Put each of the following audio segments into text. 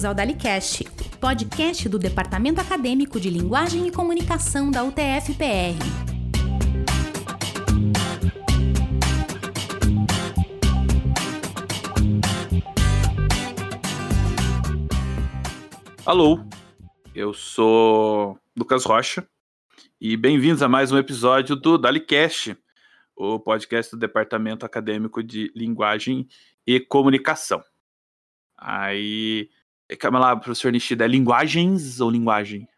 Bem-vindos ao DaliCast, podcast do Departamento Acadêmico de Linguagem e Comunicação da UTF-PR. Alô, eu sou Lucas Rocha e bem-vindos a mais um episódio do DaliCast, o podcast do Departamento Acadêmico de Linguagem e Comunicação. Aí, calma lá, professor Nishida, é linguagens ou linguagem?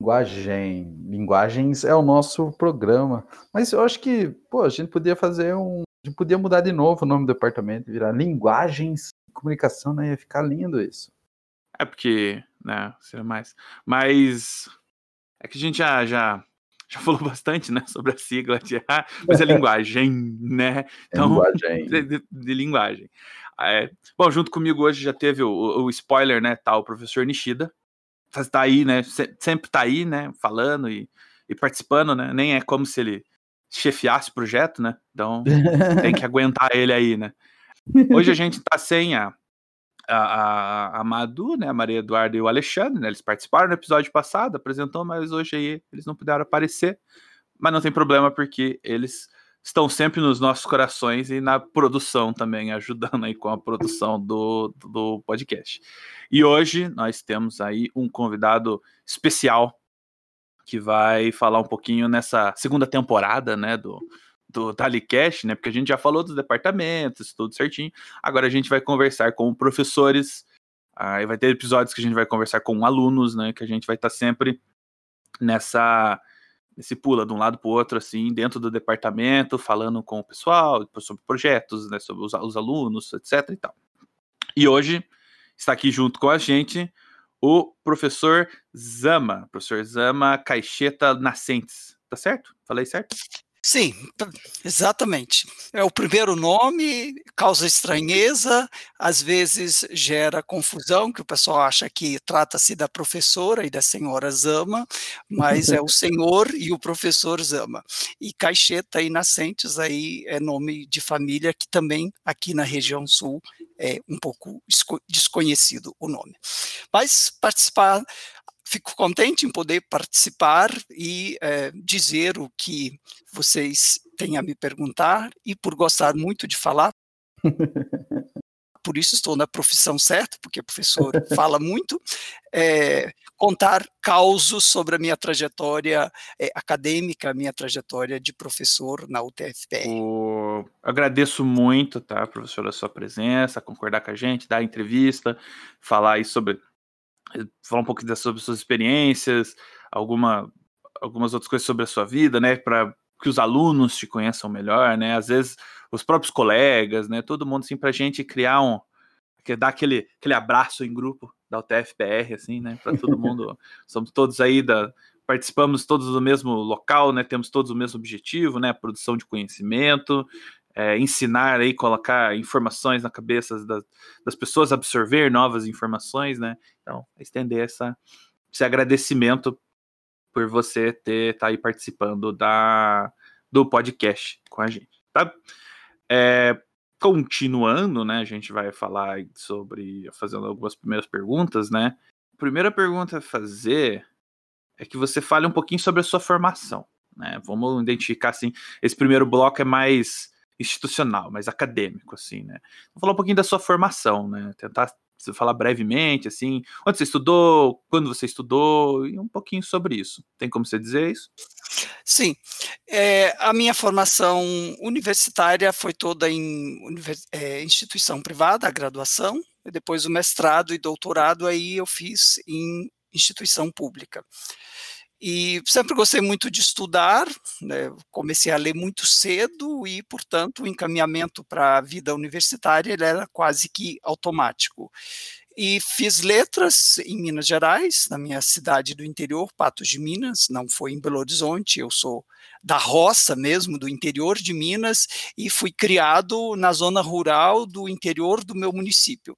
Linguagem. Linguagens é o nosso programa. Mas eu acho que, pô, a gente podia fazer um. A gente podia mudar de novo o nome do departamento, virar linguagens e comunicação, né? Ia ficar lindo isso. É porque, né, seria mais. Mas é que a gente já, já, já falou bastante, né, sobre a sigla de ah, mas é linguagem, né? Então, linguagem. De, de, de linguagem. É, bom, junto comigo hoje já teve o, o spoiler, né? Tá o professor Nishida. Tá aí, né? Sempre tá aí, né? Falando e, e participando, né? Nem é como se ele chefiasse o projeto, né? Então tem que aguentar ele aí, né? Hoje a gente tá sem a, a, a, Madu, né? A Maria Eduarda e o Alexandre, né? Eles participaram no episódio passado, apresentou, mas hoje aí eles não puderam aparecer. Mas não tem problema, porque eles estão sempre nos nossos corações e na produção também, ajudando aí com a produção do, do podcast. E hoje nós temos aí um convidado especial que vai falar um pouquinho nessa segunda temporada, né, do, do Talicast, né, porque a gente já falou dos departamentos, tudo certinho. Agora a gente vai conversar com professores, aí vai ter episódios que a gente vai conversar com alunos, né, que a gente vai estar sempre nessa se pula de um lado para o outro, assim, dentro do departamento, falando com o pessoal sobre projetos, né, sobre os, os, alunos, etc. e tal. E hoje está aqui junto com a gente o professor Zama, professor Zama Caixeta Nascentes, tá certo? Falei certo? Sim, exatamente. É o primeiro nome, causa estranheza, às vezes gera confusão, que o pessoal acha que trata-se da professora e da senhora Zama, mas é o senhor e o professor Zama. E Caixeta e Nascentes aí é nome de família que também aqui na região sul é um pouco desconhecido o nome. Mas participar fico contente em poder participar e é, dizer o que vocês têm a me perguntar e por gostar muito de falar. por isso estou na profissão certa, porque o professor fala muito, é, contar causos sobre a minha trajetória é, acadêmica, a minha trajetória de professor na UTFPR. O... Agradeço muito, tá, professor, a sua presença, concordar com a gente, dar a entrevista, falar aí sobre falar um pouco sobre suas experiências, alguma, algumas outras coisas sobre a sua vida, né, para que os alunos te conheçam melhor, né, às vezes os próprios colegas, né, todo mundo, assim, para a gente criar um, que dar aquele, aquele abraço em grupo da UTFPR, assim, né, para todo mundo, somos todos aí da, participamos todos do mesmo local, né, temos todos o mesmo objetivo, né, produção de conhecimento, é, ensinar aí, colocar informações na cabeça das, das, pessoas, absorver novas informações, né? Então, estender essa, esse agradecimento por você ter tá aí participando da, do podcast com a gente, tá? É, continuando, né? A gente vai falar sobre fazendo algumas primeiras perguntas, né? A primeira pergunta a fazer é que você fale um pouquinho sobre a sua formação, né? Vamos identificar assim, esse primeiro bloco é mais institucional, mais acadêmico, assim, né? Vou falar um pouquinho da sua formação, né? Tentar falar brevemente, assim, onde você estudou, quando você estudou, e um pouquinho sobre isso. Tem como você dizer isso? Sim. É, a minha formação universitária foi toda em é, instituição privada, a graduação, e depois o mestrado e doutorado aí eu fiz em instituição pública. E sempre gostei muito de estudar, né? comecei a ler muito cedo e, portanto, o encaminhamento para a vida universitária era quase que automático. E fiz letras em Minas Gerais, na minha cidade do interior, Patos de Minas, não foi em Belo Horizonte, eu sou da roça mesmo, do interior de Minas, e fui criado na zona rural do interior do meu município.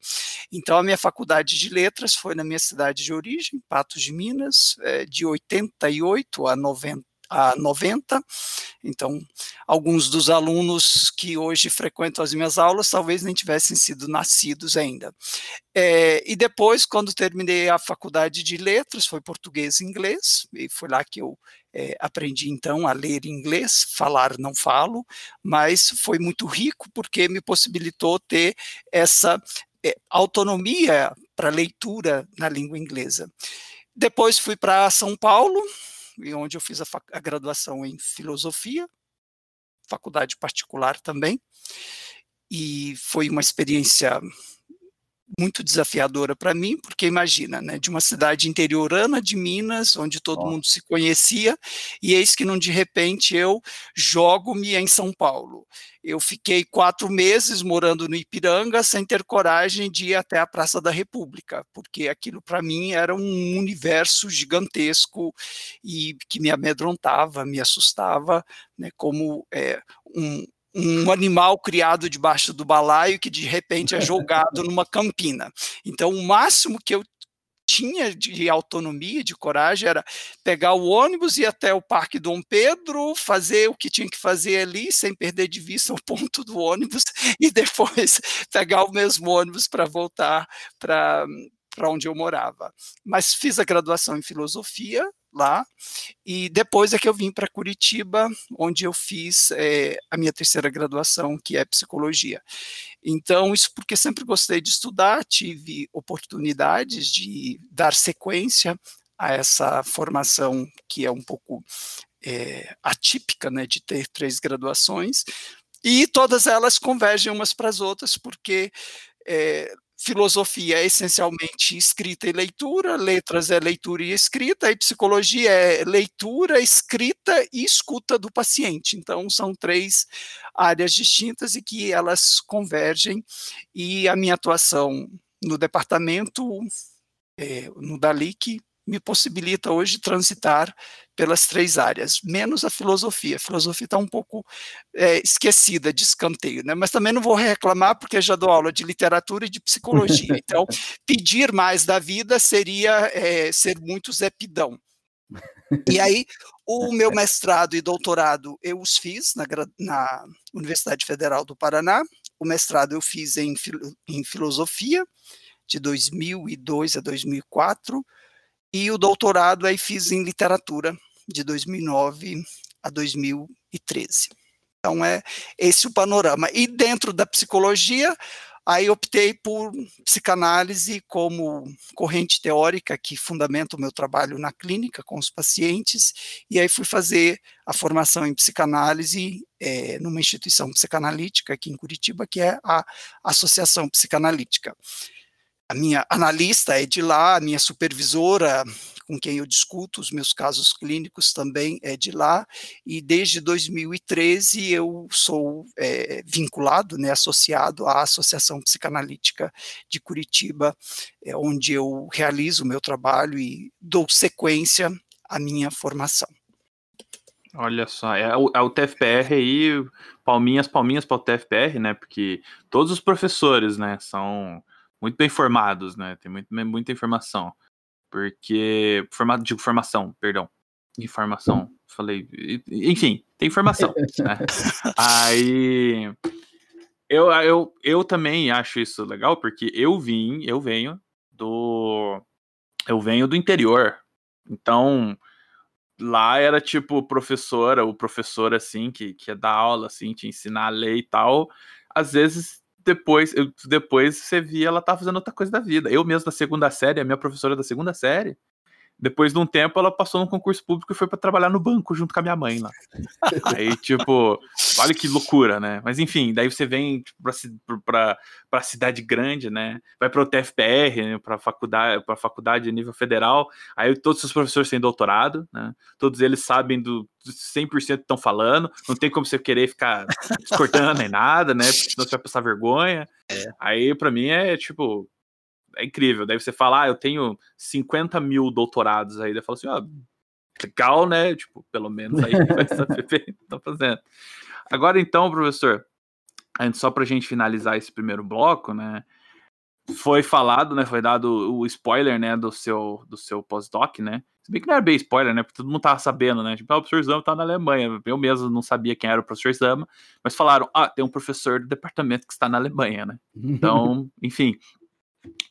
Então, a minha faculdade de letras foi na minha cidade de origem, Patos de Minas, eh, de 88 a 90 a 90. Então, alguns dos alunos que hoje frequentam as minhas aulas talvez nem tivessem sido nascidos ainda. É, e depois, quando terminei a faculdade de letras, foi português e inglês, e foi lá que eu é, aprendi então a ler inglês, falar não falo, mas foi muito rico porque me possibilitou ter essa é, autonomia para leitura na língua inglesa. Depois fui para São Paulo, onde eu fiz a, a graduação em filosofia, faculdade particular também, e foi uma experiência muito desafiadora para mim, porque imagina, né, de uma cidade interiorana de Minas, onde todo oh. mundo se conhecia, e eis que não de repente eu jogo-me em São Paulo. Eu fiquei quatro meses morando no Ipiranga sem ter coragem de ir até a Praça da República, porque aquilo para mim era um universo gigantesco e que me amedrontava, me assustava, né, como é, um, um animal criado debaixo do balaio que de repente é jogado numa campina. Então, o máximo que eu tinha de autonomia, de coragem, era pegar o ônibus, ir até o Parque Dom Pedro, fazer o que tinha que fazer ali, sem perder de vista o ponto do ônibus, e depois pegar o mesmo ônibus para voltar para onde eu morava. Mas fiz a graduação em filosofia, lá, e depois é que eu vim para Curitiba, onde eu fiz é, a minha terceira graduação, que é psicologia. Então, isso porque sempre gostei de estudar, tive oportunidades de dar sequência a essa formação que é um pouco é, atípica, né, de ter três graduações, e todas elas convergem umas para as outras, porque é, filosofia é essencialmente escrita e leitura, letras é leitura e escrita, e psicologia é leitura, escrita e escuta do paciente. Então, são três áreas distintas e que elas convergem, e a minha atuação no departamento, é, no DALIC, me possibilita hoje transitar pelas três áreas, menos a filosofia. A filosofia está um pouco é, esquecida, de escanteio, né? mas também não vou reclamar, porque já dou aula de literatura e de psicologia. Então, pedir mais da vida seria é, ser muito zepidão. E aí, o meu mestrado e doutorado eu os fiz na, na Universidade Federal do Paraná. O mestrado eu fiz em, em filosofia, de 2002 a 2004 e o doutorado aí fiz em literatura de 2009 a 2013. Então é esse o panorama. E dentro da psicologia, aí optei por psicanálise como corrente teórica que fundamenta o meu trabalho na clínica com os pacientes, e aí fui fazer a formação em psicanálise é, numa instituição psicanalítica aqui em Curitiba, que é a Associação Psicanalítica a minha analista é de lá, a minha supervisora, com quem eu discuto os meus casos clínicos, também é de lá, e desde 2013 eu sou é, vinculado, né, associado à Associação Psicanalítica de Curitiba, é, onde eu realizo o meu trabalho e dou sequência à minha formação. Olha só, é o, é o TFPR aí, palminhas, palminhas para o TFPR, né? Porque todos os professores, né, são muito bem formados, né? Tem muito, muita informação. Porque. Formado, digo formação, perdão. Informação. Falei. Enfim, tem informação. né? Aí. Eu, eu, eu também acho isso legal, porque eu vim, eu venho do. Eu venho do interior. Então, lá era tipo professora, o professor assim, que, que ia dar aula, assim, te ensinar a ler e tal. Às vezes depois, depois você via ela tá fazendo outra coisa da vida. Eu mesmo da segunda série, a minha professora da segunda série, depois de um tempo, ela passou num concurso público e foi para trabalhar no banco junto com a minha mãe lá. Aí, tipo, olha que loucura, né? Mas enfim, daí você vem tipo, para a cidade grande, né? Vai para o TFPR, né? para faculdade, para faculdade a nível federal. Aí todos os professores têm doutorado, né? Todos eles sabem do 100% estão falando. Não tem como você querer ficar cortando nem nada, né? Porque senão você vai passar vergonha. É. Aí, para mim, é tipo é incrível. Daí você fala, ah, eu tenho 50 mil doutorados aí. Daí fala assim, ó, ah, legal, né? Tipo, pelo menos aí vai saber o que tá fazendo. Agora então, professor, só para a gente finalizar esse primeiro bloco, né? foi falado, né? Foi dado o spoiler, né? Do seu, do seu pós-doc, né? Se bem que não era bem spoiler, né? Porque todo mundo tava sabendo, né? Tipo, ah, o professor Zama tá na Alemanha. Eu mesmo não sabia quem era o professor Zama, mas falaram, ah, tem um professor do departamento que está na Alemanha, né? Então, enfim.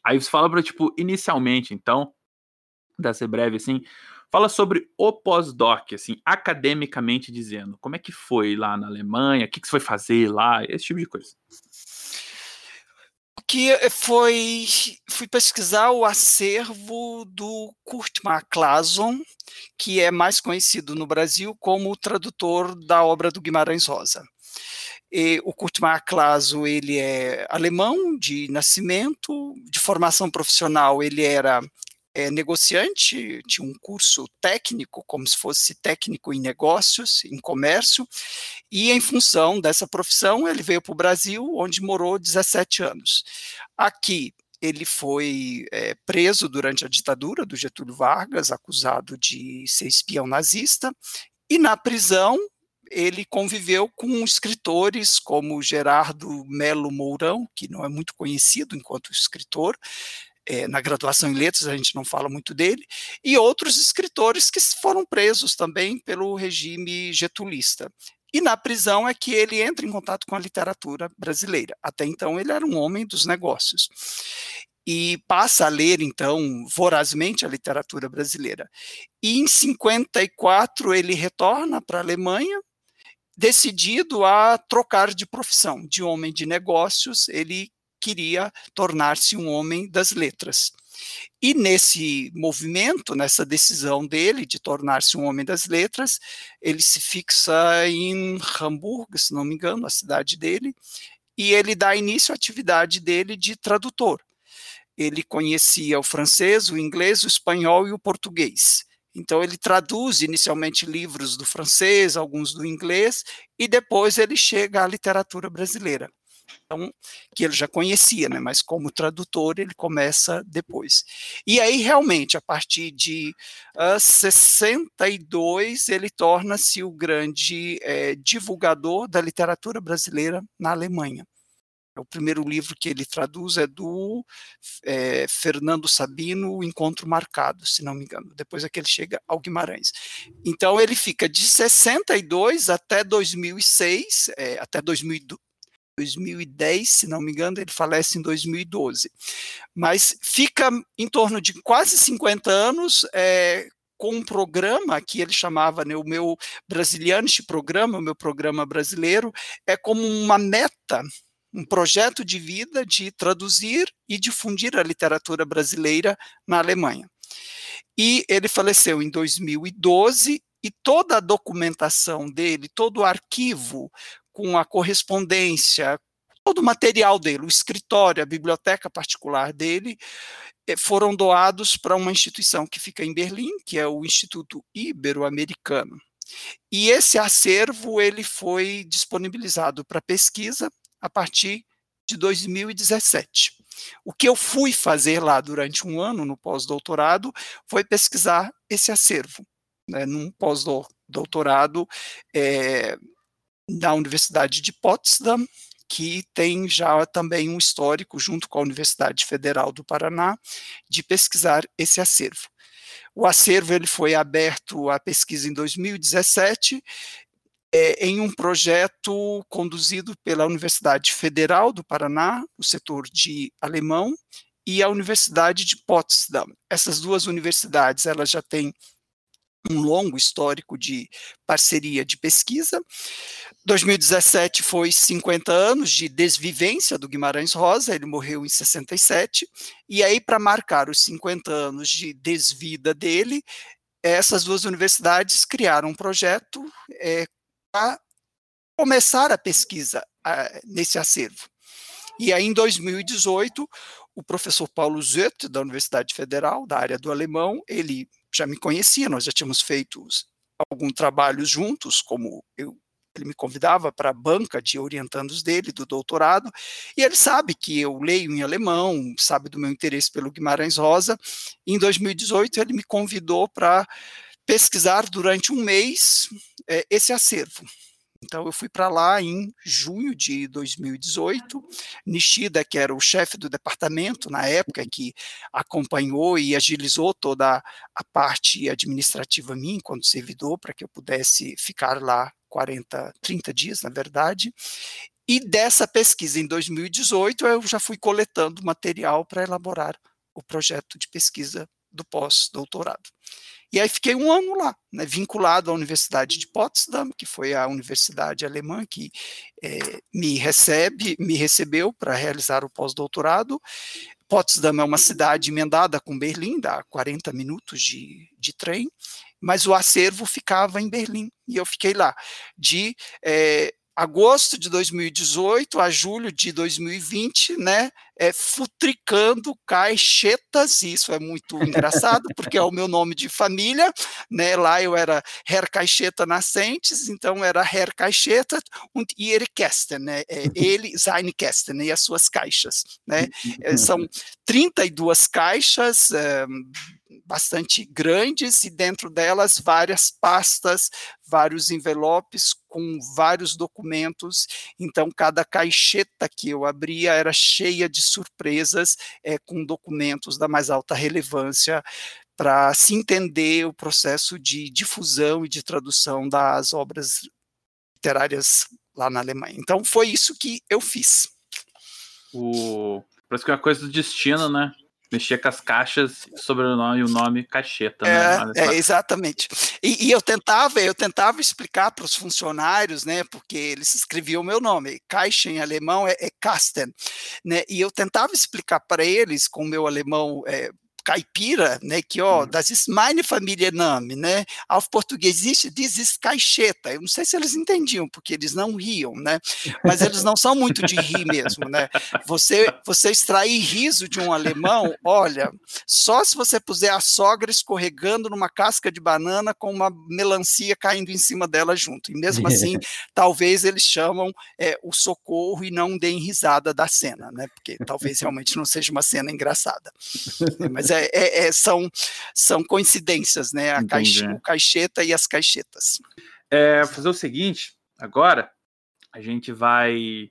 Aí você fala para tipo, inicialmente, então, dá ser breve assim, fala sobre o pós-doc, assim, academicamente dizendo. Como é que foi lá na Alemanha? O que, que você foi fazer lá? Esse tipo de coisa que foi fui pesquisar o acervo do Kurt Maclason, que é mais conhecido no Brasil como o tradutor da obra do Guimarães Rosa. E o Kurt Maclason ele é alemão de nascimento, de formação profissional ele era é, negociante, tinha um curso técnico, como se fosse técnico em negócios, em comércio, e em função dessa profissão, ele veio para o Brasil, onde morou 17 anos. Aqui, ele foi é, preso durante a ditadura do Getúlio Vargas, acusado de ser espião nazista, e na prisão ele conviveu com escritores como Gerardo Melo Mourão, que não é muito conhecido enquanto escritor, é, na graduação em letras, a gente não fala muito dele, e outros escritores que foram presos também pelo regime getulista. E na prisão é que ele entra em contato com a literatura brasileira. Até então ele era um homem dos negócios. E passa a ler, então, vorazmente a literatura brasileira. E em 54 ele retorna para a Alemanha, decidido a trocar de profissão, de homem de negócios, ele queria tornar-se um homem das letras. E nesse movimento, nessa decisão dele de tornar-se um homem das letras, ele se fixa em Hamburgo, se não me engano, a cidade dele, e ele dá início à atividade dele de tradutor. Ele conhecia o francês, o inglês, o espanhol e o português. Então ele traduz inicialmente livros do francês, alguns do inglês, e depois ele chega à literatura brasileira então, que ele já conhecia, né, mas como tradutor ele começa depois. E aí, realmente, a partir de uh, ah, 62, ele torna-se o grande é, divulgador da literatura brasileira na Alemanha. O primeiro livro que ele traduz é do é, Fernando Sabino, O Encontro Marcado, se não me engano. Depois é que ele chega ao Guimarães. Então ele fica de 62 até 2006, é, até 2000, 2010, se não me engano, ele falece em 2012. Mas fica em torno de quase 50 anos é, com um programa que ele chamava, né, o meu Brasilianisch programa, o meu programa brasileiro, é como uma meta, um projeto de vida de traduzir e difundir a literatura brasileira na Alemanha. E ele faleceu em 2012 e toda a documentação dele, todo o arquivo com a correspondência, todo o material dele, o escritório, a biblioteca particular dele, eh, foram doados para uma instituição que fica em Berlim, que é o Instituto Ibero-Americano. E esse acervo ele foi disponibilizado para pesquisa a partir de 2017. O que eu fui fazer lá durante um ano no pós-doutorado foi pesquisar esse acervo, né, num pós-doutorado é, da Universidade de Potsdam, que tem já também um histórico, junto com a Universidade Federal do Paraná, de pesquisar esse acervo. O acervo ele foi aberto à pesquisa em 2017, é, em um projeto conduzido pela Universidade Federal do Paraná, o setor de alemão, e a Universidade de Potsdam. Essas duas universidades elas já têm um longo histórico de parceria de pesquisa. 2017 foi 50 anos de desvivência do Guimarães Rosa, ele morreu em 67, e aí para marcar os 50 anos de desvida dele, essas duas universidades criaram um projeto é, para começar a pesquisa a, nesse acervo. E aí em 2018, o professor Paulo Zött, da Universidade Federal, da área do alemão, ele já me conhecia, nós já tínhamos feito algum trabalho juntos, como eu, ele me convidava para a banca de orientandos dele, do doutorado, e ele sabe que eu leio em alemão, sabe do meu interesse pelo Guimarães Rosa. Em 2018, ele me convidou para pesquisar durante um mês é, esse acervo. Então eu fui para lá em junho de 2018. Nishida, que era o chefe do departamento na época, que acompanhou e agilizou toda a parte administrativa minha enquanto servidor, para que eu pudesse ficar lá 40, 30 dias, na verdade. E dessa pesquisa em 2018, eu já fui coletando material para elaborar o projeto de pesquisa do pós-doutorado. E aí fiquei um ano lá, né, vinculado à Universidade de Potsdam, que foi a universidade alemã que é, me recebe, me recebeu para realizar o pós-doutorado. Potsdam é uma cidade emendada com Berlim, dá 40 minutos de, de trem, mas o acervo ficava em Berlim, e eu fiquei lá de é, agosto de 2018 a julho de 2020, né, é, futricando caixetas, isso é muito engraçado, porque é o meu nome de família, né, lá eu era Herr Caixeta Nascentes, então era Herr Caixeta und ihre Kästen, né, é, ele, seine Kästen, e as suas caixas, né, é, são 32 caixas, é, bastante grandes e dentro delas várias pastas, vários envelopes com vários documentos. Então, cada caixeta que eu abria era cheia de surpresas é, com documentos da mais alta relevância para se entender o processo de difusão e de tradução das obras literárias lá na Alemanha. Então, foi isso que eu fiz. O... Parece que é uma coisa do destino, né? Mexia com as caixas, sobrenome e o nome cacheta. É, né? é exatamente. E, e, eu tentava, eu tentava explicar para os funcionários, né, porque eles escreviam o meu nome, caixa em alemão é, é Kasten, né, e eu tentava explicar para eles com o meu alemão é, caipira, né, que ó, das ist meine Familienname, né, auf Português existe diz ist caixeta, eu não sei se eles entendiam, porque eles não riam, né, mas eles não são muito de rir mesmo, né, você, você extrair riso de um alemão, olha, só se você puser a sogra escorregando numa casca de banana com uma melancia caindo em cima dela junto, e mesmo assim, talvez eles chamam é, o socorro e não deem risada da cena, né, porque talvez realmente não seja uma cena engraçada, mas é é, é, é, são, são coincidências, né? A caixa, o caixeta e as caixetas. É, fazer o seguinte, agora a gente vai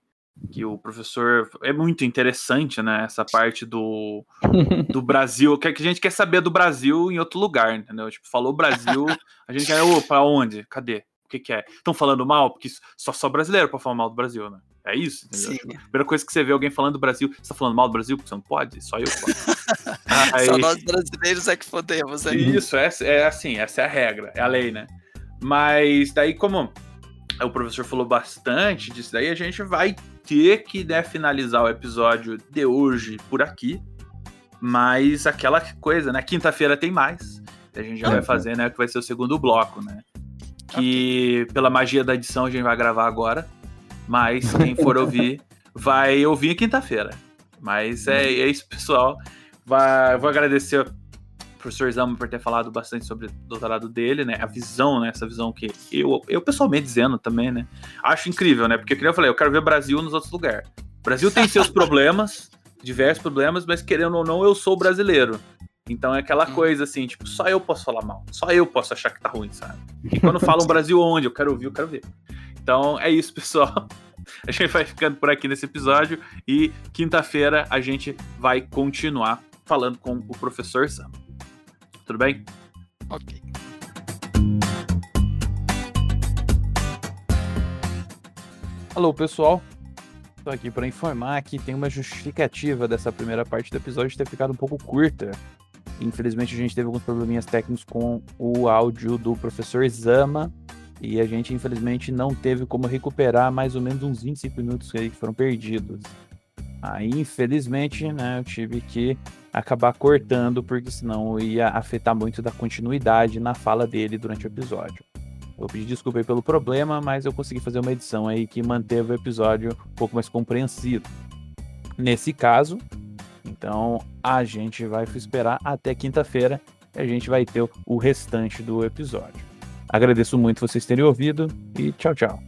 que o professor é muito interessante, né? Essa parte do, do Brasil, que a gente quer saber do Brasil em outro lugar, entendeu? Tipo, falou Brasil, a gente quer, para onde? Cadê? O que, que é? Estão falando mal? Porque só só brasileiro para falar mal do Brasil, né? É isso? Entendeu? Tipo, a primeira coisa que você vê alguém falando do Brasil, você tá falando mal do Brasil, porque você não pode? Só eu posso. Aí... Só nós brasileiros é que podemos. É. Isso, é, é assim, essa é a regra, é a lei, né? Mas daí, como o professor falou bastante disso daí, a gente vai ter que né, finalizar o episódio de hoje por aqui. Mas aquela coisa, né? Quinta-feira tem mais. A gente já vai fazer, né? Que vai ser o segundo bloco, né? Que pela magia da edição a gente vai gravar agora. Mas quem for ouvir, vai ouvir quinta-feira. Mas é, é isso, pessoal. Vai, vou agradecer ao professor Zama por ter falado bastante sobre o doutorado dele, né? A visão, né? Essa visão que eu, eu pessoalmente dizendo também, né? Acho incrível, né? Porque, como eu falei, eu quero ver Brasil nos outros lugares. O Brasil tem seus problemas, diversos problemas, mas querendo ou não, eu sou brasileiro. Então é aquela hum. coisa assim, tipo, só eu posso falar mal, só eu posso achar que tá ruim, sabe? E quando falam Brasil onde, eu quero ouvir, eu quero ver. Então é isso, pessoal. A gente vai ficando por aqui nesse episódio e quinta-feira a gente vai continuar falando com o professor Sam. Tudo bem? Ok. Alô, pessoal. Estou aqui para informar que tem uma justificativa dessa primeira parte do episódio ter ficado um pouco curta. Infelizmente, a gente teve alguns probleminhas técnicos com o áudio do professor Zama e a gente, infelizmente, não teve como recuperar mais ou menos uns 25 minutos que foram perdidos. Aí, infelizmente, né, eu tive que acabar cortando, porque senão ia afetar muito da continuidade na fala dele durante o episódio. Eu pedi desculpa pelo problema, mas eu consegui fazer uma edição aí que manteve o episódio um pouco mais compreensivo. Nesse caso, então a gente vai esperar até quinta-feira e a gente vai ter o restante do episódio. Agradeço muito vocês terem ouvido e tchau, tchau.